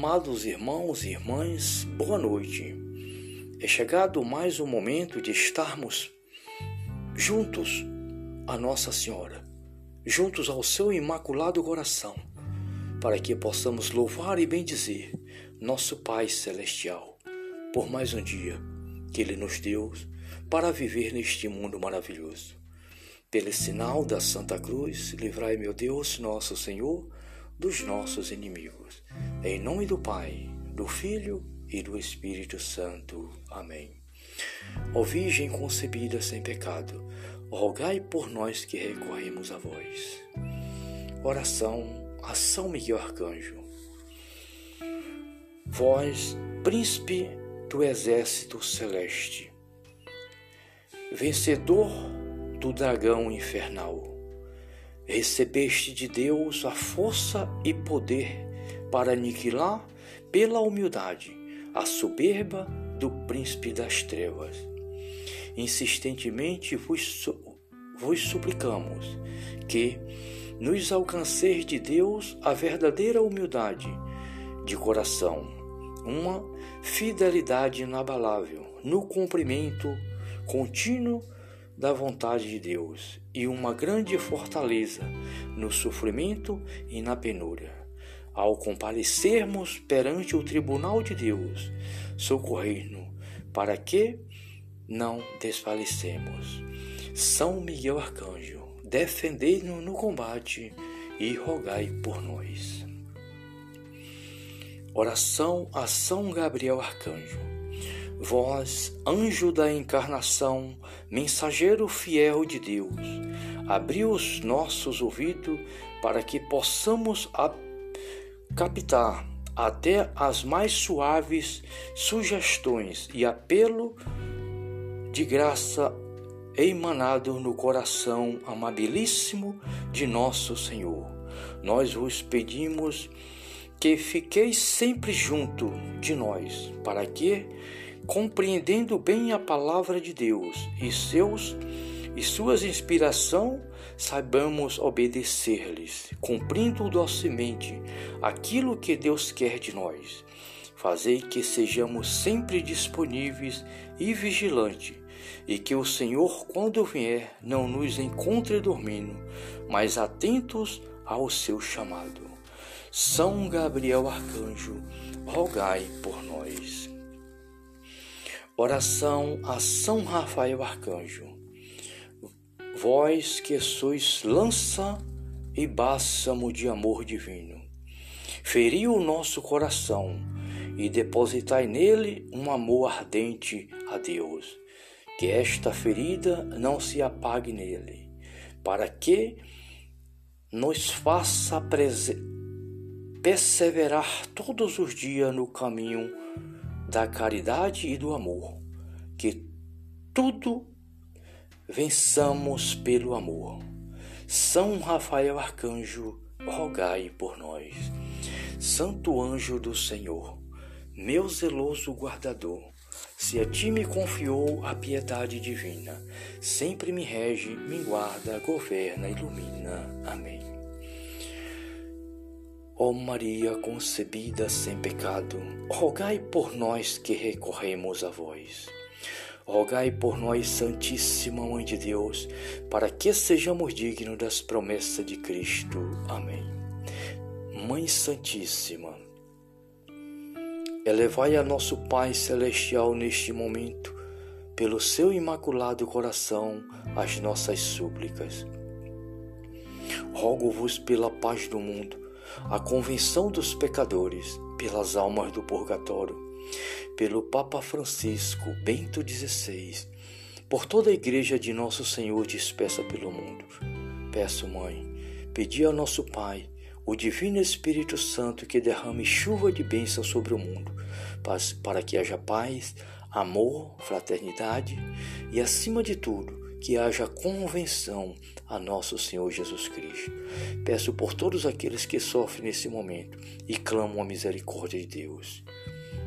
Amados irmãos e irmãs, boa noite. É chegado mais um momento de estarmos juntos a Nossa Senhora, juntos ao seu imaculado coração, para que possamos louvar e bendizer nosso Pai Celestial por mais um dia que Ele nos deu para viver neste mundo maravilhoso. Pelo sinal da Santa Cruz, livrai, meu Deus, nosso Senhor, dos nossos inimigos. Em nome do Pai, do Filho e do Espírito Santo. Amém. Ó Virgem concebida sem pecado, rogai por nós que recorremos a vós. Oração a São Miguel Arcanjo. Vós, príncipe do exército celeste, vencedor do dragão infernal, recebeste de Deus a força e poder para aniquilar pela humildade a soberba do príncipe das trevas. Insistentemente vos, vos suplicamos que nos alcanceis de Deus a verdadeira humildade de coração, uma fidelidade inabalável no cumprimento contínuo da vontade de Deus e uma grande fortaleza no sofrimento e na penúria. Ao comparecermos perante o tribunal de Deus, socorrer-nos para que não desfalecemos. São Miguel Arcanjo, defendei-nos no combate e rogai por nós. Oração a São Gabriel Arcanjo. Vós, anjo da encarnação, mensageiro fiel de Deus, abri os nossos ouvidos para que possamos captar até as mais suaves sugestões e apelo de graça emanado no coração amabilíssimo de nosso Senhor. Nós vos pedimos que fiqueis sempre junto de nós, para que compreendendo bem a palavra de Deus e seus e suas inspiração, saibamos obedecer-lhes, cumprindo docemente aquilo que Deus quer de nós. Fazei que sejamos sempre disponíveis e vigilantes, e que o Senhor, quando vier, não nos encontre dormindo, mas atentos ao seu chamado. São Gabriel Arcanjo, rogai por nós. Oração a São Rafael Arcanjo. Vós que sois lança e bálsamo de amor divino, feriu o nosso coração e depositai nele um amor ardente a Deus. Que esta ferida não se apague nele, para que nos faça perseverar todos os dias no caminho da caridade e do amor, que tudo vençamos pelo amor. São Rafael Arcanjo, rogai por nós. Santo anjo do Senhor, meu zeloso guardador, se a ti me confiou a piedade divina, sempre me rege, me guarda, governa, ilumina. Amém. Ó Maria concebida sem pecado, rogai por nós que recorremos a vós. Rogai por nós, Santíssima Mãe de Deus, para que sejamos dignos das promessas de Cristo. Amém. Mãe Santíssima, elevai a nosso Pai Celestial neste momento, pelo seu imaculado coração, as nossas súplicas. Rogo-vos pela paz do mundo a convenção dos pecadores, pelas almas do purgatório, pelo Papa Francisco Bento XVI, por toda a Igreja de Nosso Senhor dispersa pelo mundo. Peço, Mãe, pedi ao nosso Pai, o Divino Espírito Santo, que derrame chuva de bênção sobre o mundo, para que haja paz, amor, fraternidade e, acima de tudo, que haja convenção a nosso Senhor Jesus Cristo. Peço por todos aqueles que sofrem nesse momento e clamam a misericórdia de Deus.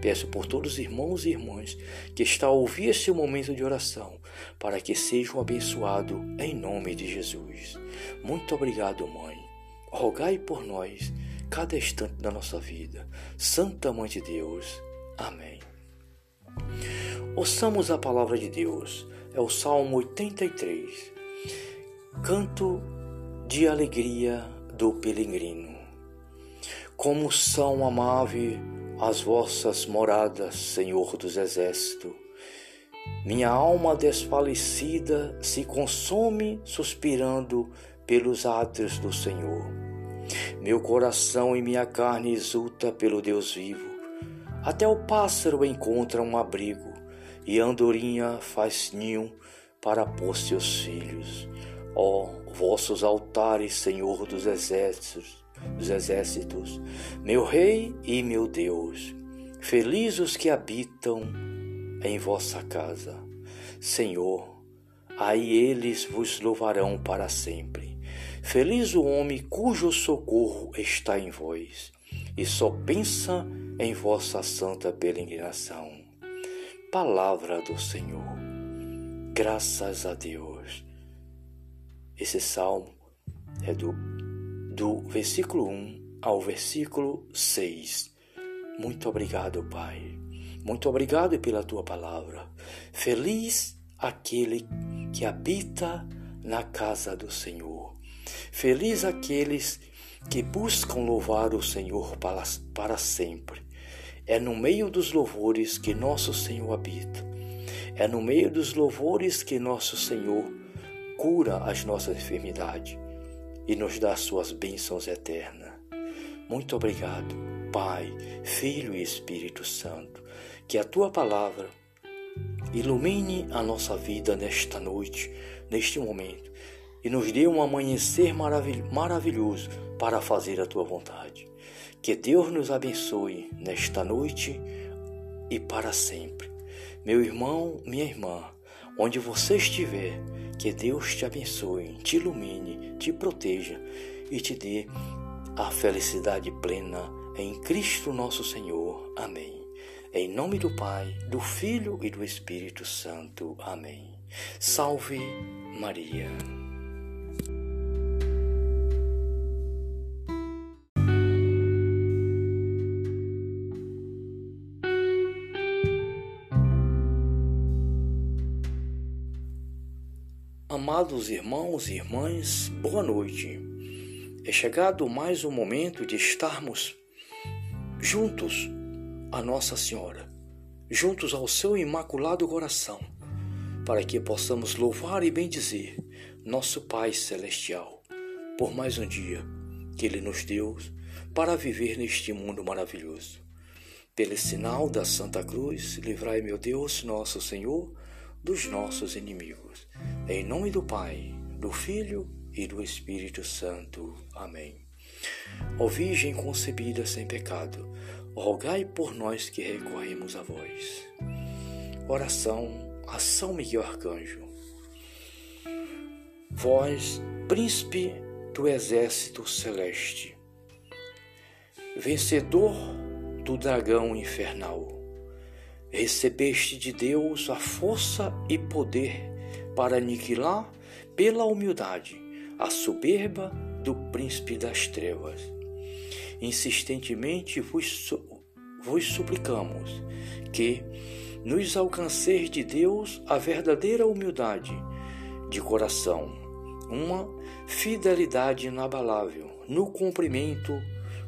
Peço por todos os irmãos e irmãs que estão a ouvir este momento de oração, para que sejam abençoados em nome de Jesus. Muito obrigado, Mãe. Rogai por nós cada instante da nossa vida. Santa Mãe de Deus. Amém. Ouçamos a palavra de Deus. É o Salmo 83. Canto de alegria do peregrino. Como são amáveis as vossas moradas, Senhor dos Exércitos. Minha alma desfalecida se consome suspirando pelos átrios do Senhor. Meu coração e minha carne exulta pelo Deus vivo. Até o pássaro encontra um abrigo e a andorinha faz ninho para pôr seus filhos. Ó vossos altares, Senhor dos exércitos, dos exércitos, meu rei e meu Deus, felizes os que habitam em vossa casa. Senhor, aí eles vos louvarão para sempre. Feliz o homem cujo socorro está em vós, e só pensa em vossa santa peregrinação. Palavra do Senhor. Graças a Deus. Esse salmo é do, do versículo 1 ao versículo 6. Muito obrigado, Pai. Muito obrigado pela tua palavra. Feliz aquele que habita na casa do Senhor. Feliz aqueles que buscam louvar o Senhor para, para sempre. É no meio dos louvores que nosso Senhor habita. É no meio dos louvores que nosso Senhor cura as nossas enfermidades e nos dá suas bênçãos eternas. Muito obrigado, Pai, Filho e Espírito Santo, que a tua palavra ilumine a nossa vida nesta noite, neste momento, e nos dê um amanhecer maravilhoso para fazer a tua vontade. Que Deus nos abençoe nesta noite e para sempre. Meu irmão, minha irmã, onde você estiver, que Deus te abençoe, te ilumine, te proteja e te dê a felicidade plena em Cristo nosso Senhor. Amém. Em nome do Pai, do Filho e do Espírito Santo. Amém. Salve Maria. Amados irmãos e irmãs, boa noite. É chegado mais um momento de estarmos juntos a Nossa Senhora, juntos ao seu imaculado coração, para que possamos louvar e bendizer nosso Pai celestial por mais um dia que ele nos deu para viver neste mundo maravilhoso. Pelo sinal da Santa Cruz, livrai meu Deus, nosso Senhor, dos nossos inimigos. Em nome do Pai, do Filho e do Espírito Santo. Amém. Ó Virgem concebida sem pecado, rogai por nós que recorremos a vós. Oração a São Miguel Arcanjo. Vós, príncipe do exército celeste, vencedor do dragão infernal, recebeste de Deus a força e poder para aniquilar pela humildade a soberba do príncipe das trevas. Insistentemente vos, vos suplicamos que nos alcanceis de Deus a verdadeira humildade de coração, uma fidelidade inabalável no cumprimento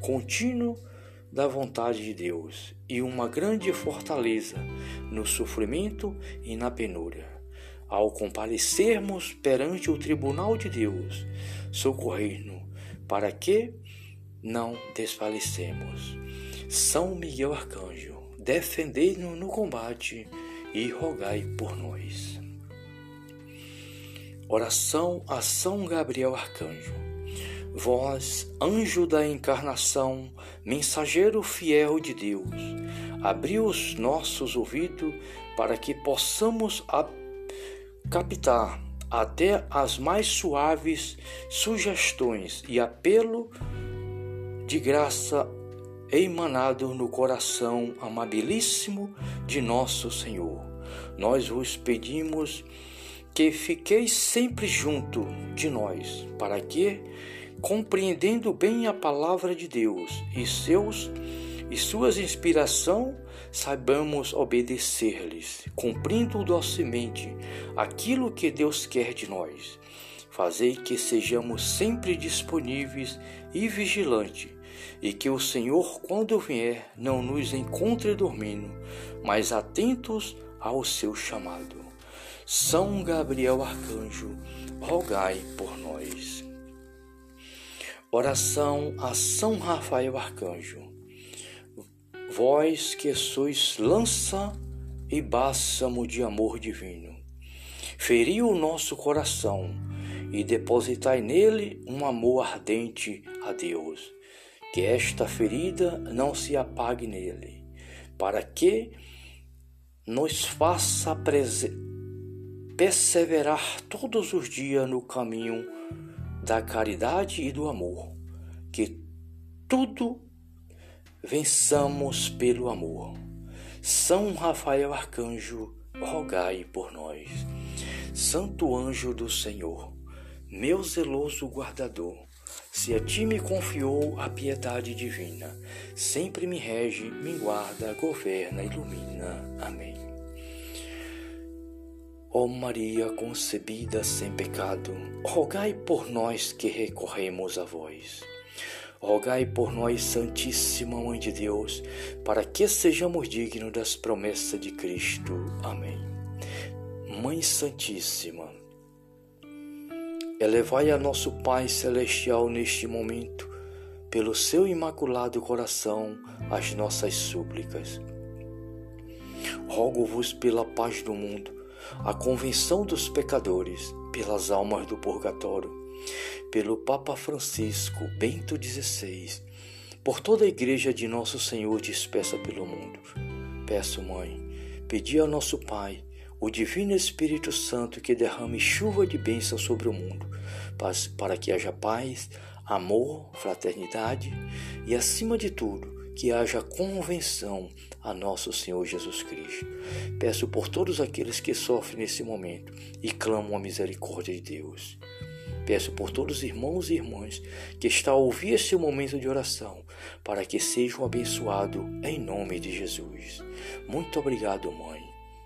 contínuo da vontade de Deus e uma grande fortaleza no sofrimento e na penúria ao comparecermos perante o tribunal de Deus, socorrer-nos para que não desfalecemos. São Miguel Arcanjo, defendei-nos no combate e rogai por nós. Oração a São Gabriel Arcanjo. Vós, anjo da encarnação, mensageiro fiel de Deus, abri os nossos ouvidos para que possamos captar até as mais suaves sugestões e apelo de graça emanado no coração amabilíssimo de nosso Senhor. Nós vos pedimos que fiqueis sempre junto de nós, para que, compreendendo bem a palavra de Deus e seus e suas inspiração, saibamos obedecer-lhes, cumprindo docemente aquilo que Deus quer de nós. Fazei que sejamos sempre disponíveis e vigilantes, e que o Senhor, quando vier, não nos encontre dormindo, mas atentos ao seu chamado. São Gabriel Arcanjo, rogai por nós. Oração a São Rafael Arcanjo. Vós que sois lança e bálsamo de amor divino, feri o nosso coração e depositai nele um amor ardente a Deus. Que esta ferida não se apague nele, para que nos faça perseverar todos os dias no caminho da caridade e do amor, que tudo vençamos pelo amor. São Rafael Arcanjo, rogai por nós. Santo anjo do Senhor, meu zeloso guardador, se a ti me confiou a piedade divina, sempre me rege, me guarda, governa, ilumina. Amém. Ó Maria concebida sem pecado, rogai por nós que recorremos a vós. Rogai por nós, Santíssima Mãe de Deus, para que sejamos dignos das promessas de Cristo. Amém. Mãe Santíssima, elevai a nosso Pai Celestial neste momento, pelo seu imaculado coração, as nossas súplicas. Rogo-vos pela paz do mundo a convenção dos pecadores, pelas almas do purgatório, pelo Papa Francisco Bento XVI, por toda a Igreja de Nosso Senhor dispersa pelo mundo. Peço, Mãe, pedi ao nosso Pai, o Divino Espírito Santo, que derrame chuva de bênção sobre o mundo, para que haja paz, amor, fraternidade e, acima de tudo, que haja convenção a nosso Senhor Jesus Cristo. Peço por todos aqueles que sofrem nesse momento e clamam a misericórdia de Deus. Peço por todos os irmãos e irmãs que estão a ouvir este momento de oração, para que sejam abençoados em nome de Jesus. Muito obrigado, Mãe.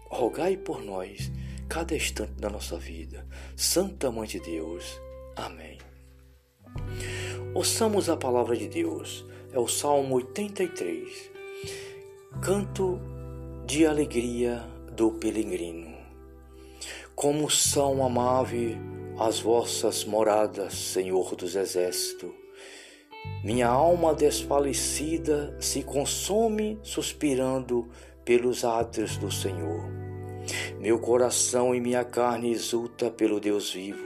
Rogai por nós cada instante da nossa vida. Santa Mãe de Deus. Amém. Ouçamos a palavra de Deus é o Salmo 83. Canto de alegria do peregrino. Como são amáveis as vossas moradas, Senhor dos Exércitos. Minha alma desfalecida se consome suspirando pelos átrios do Senhor. Meu coração e minha carne exulta pelo Deus vivo.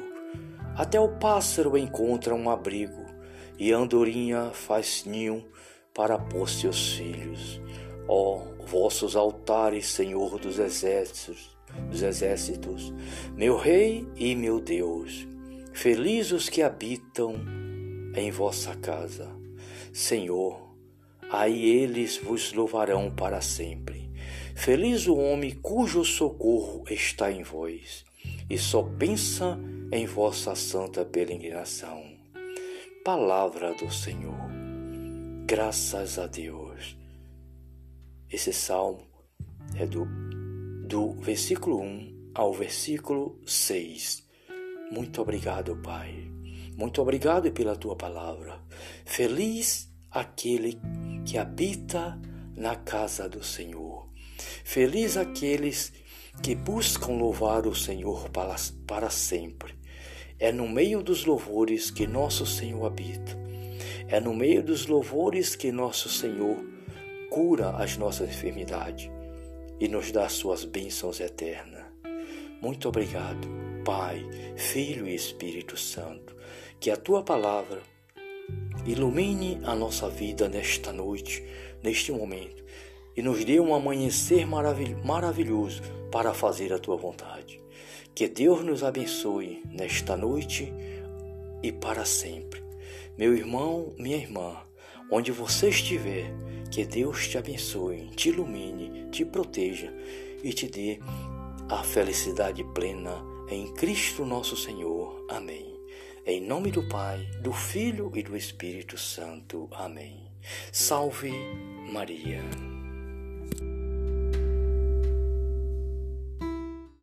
Até o pássaro encontra um abrigo e a andorinha faz ninho para pôr seus filhos. Ó vossos altares, Senhor dos exércitos, dos exércitos, meu Rei e meu Deus, felizes os que habitam em vossa casa. Senhor, aí eles vos louvarão para sempre. Feliz o homem cujo socorro está em vós, e só pensa em vossa santa peregrinação palavra do Senhor. Graças a Deus. Esse salmo é do, do versículo 1 ao versículo 6. Muito obrigado, Pai. Muito obrigado pela tua palavra. Feliz aquele que habita na casa do Senhor. Feliz aqueles que buscam louvar o Senhor para, para sempre. É no meio dos louvores que nosso Senhor habita. É no meio dos louvores que nosso Senhor cura as nossas enfermidades e nos dá suas bênçãos eternas. Muito obrigado, Pai, Filho e Espírito Santo, que a tua palavra ilumine a nossa vida nesta noite, neste momento, e nos dê um amanhecer maravilhoso para fazer a tua vontade. Que Deus nos abençoe nesta noite e para sempre. Meu irmão, minha irmã, onde você estiver, que Deus te abençoe, te ilumine, te proteja e te dê a felicidade plena em Cristo nosso Senhor. Amém. Em nome do Pai, do Filho e do Espírito Santo. Amém. Salve Maria.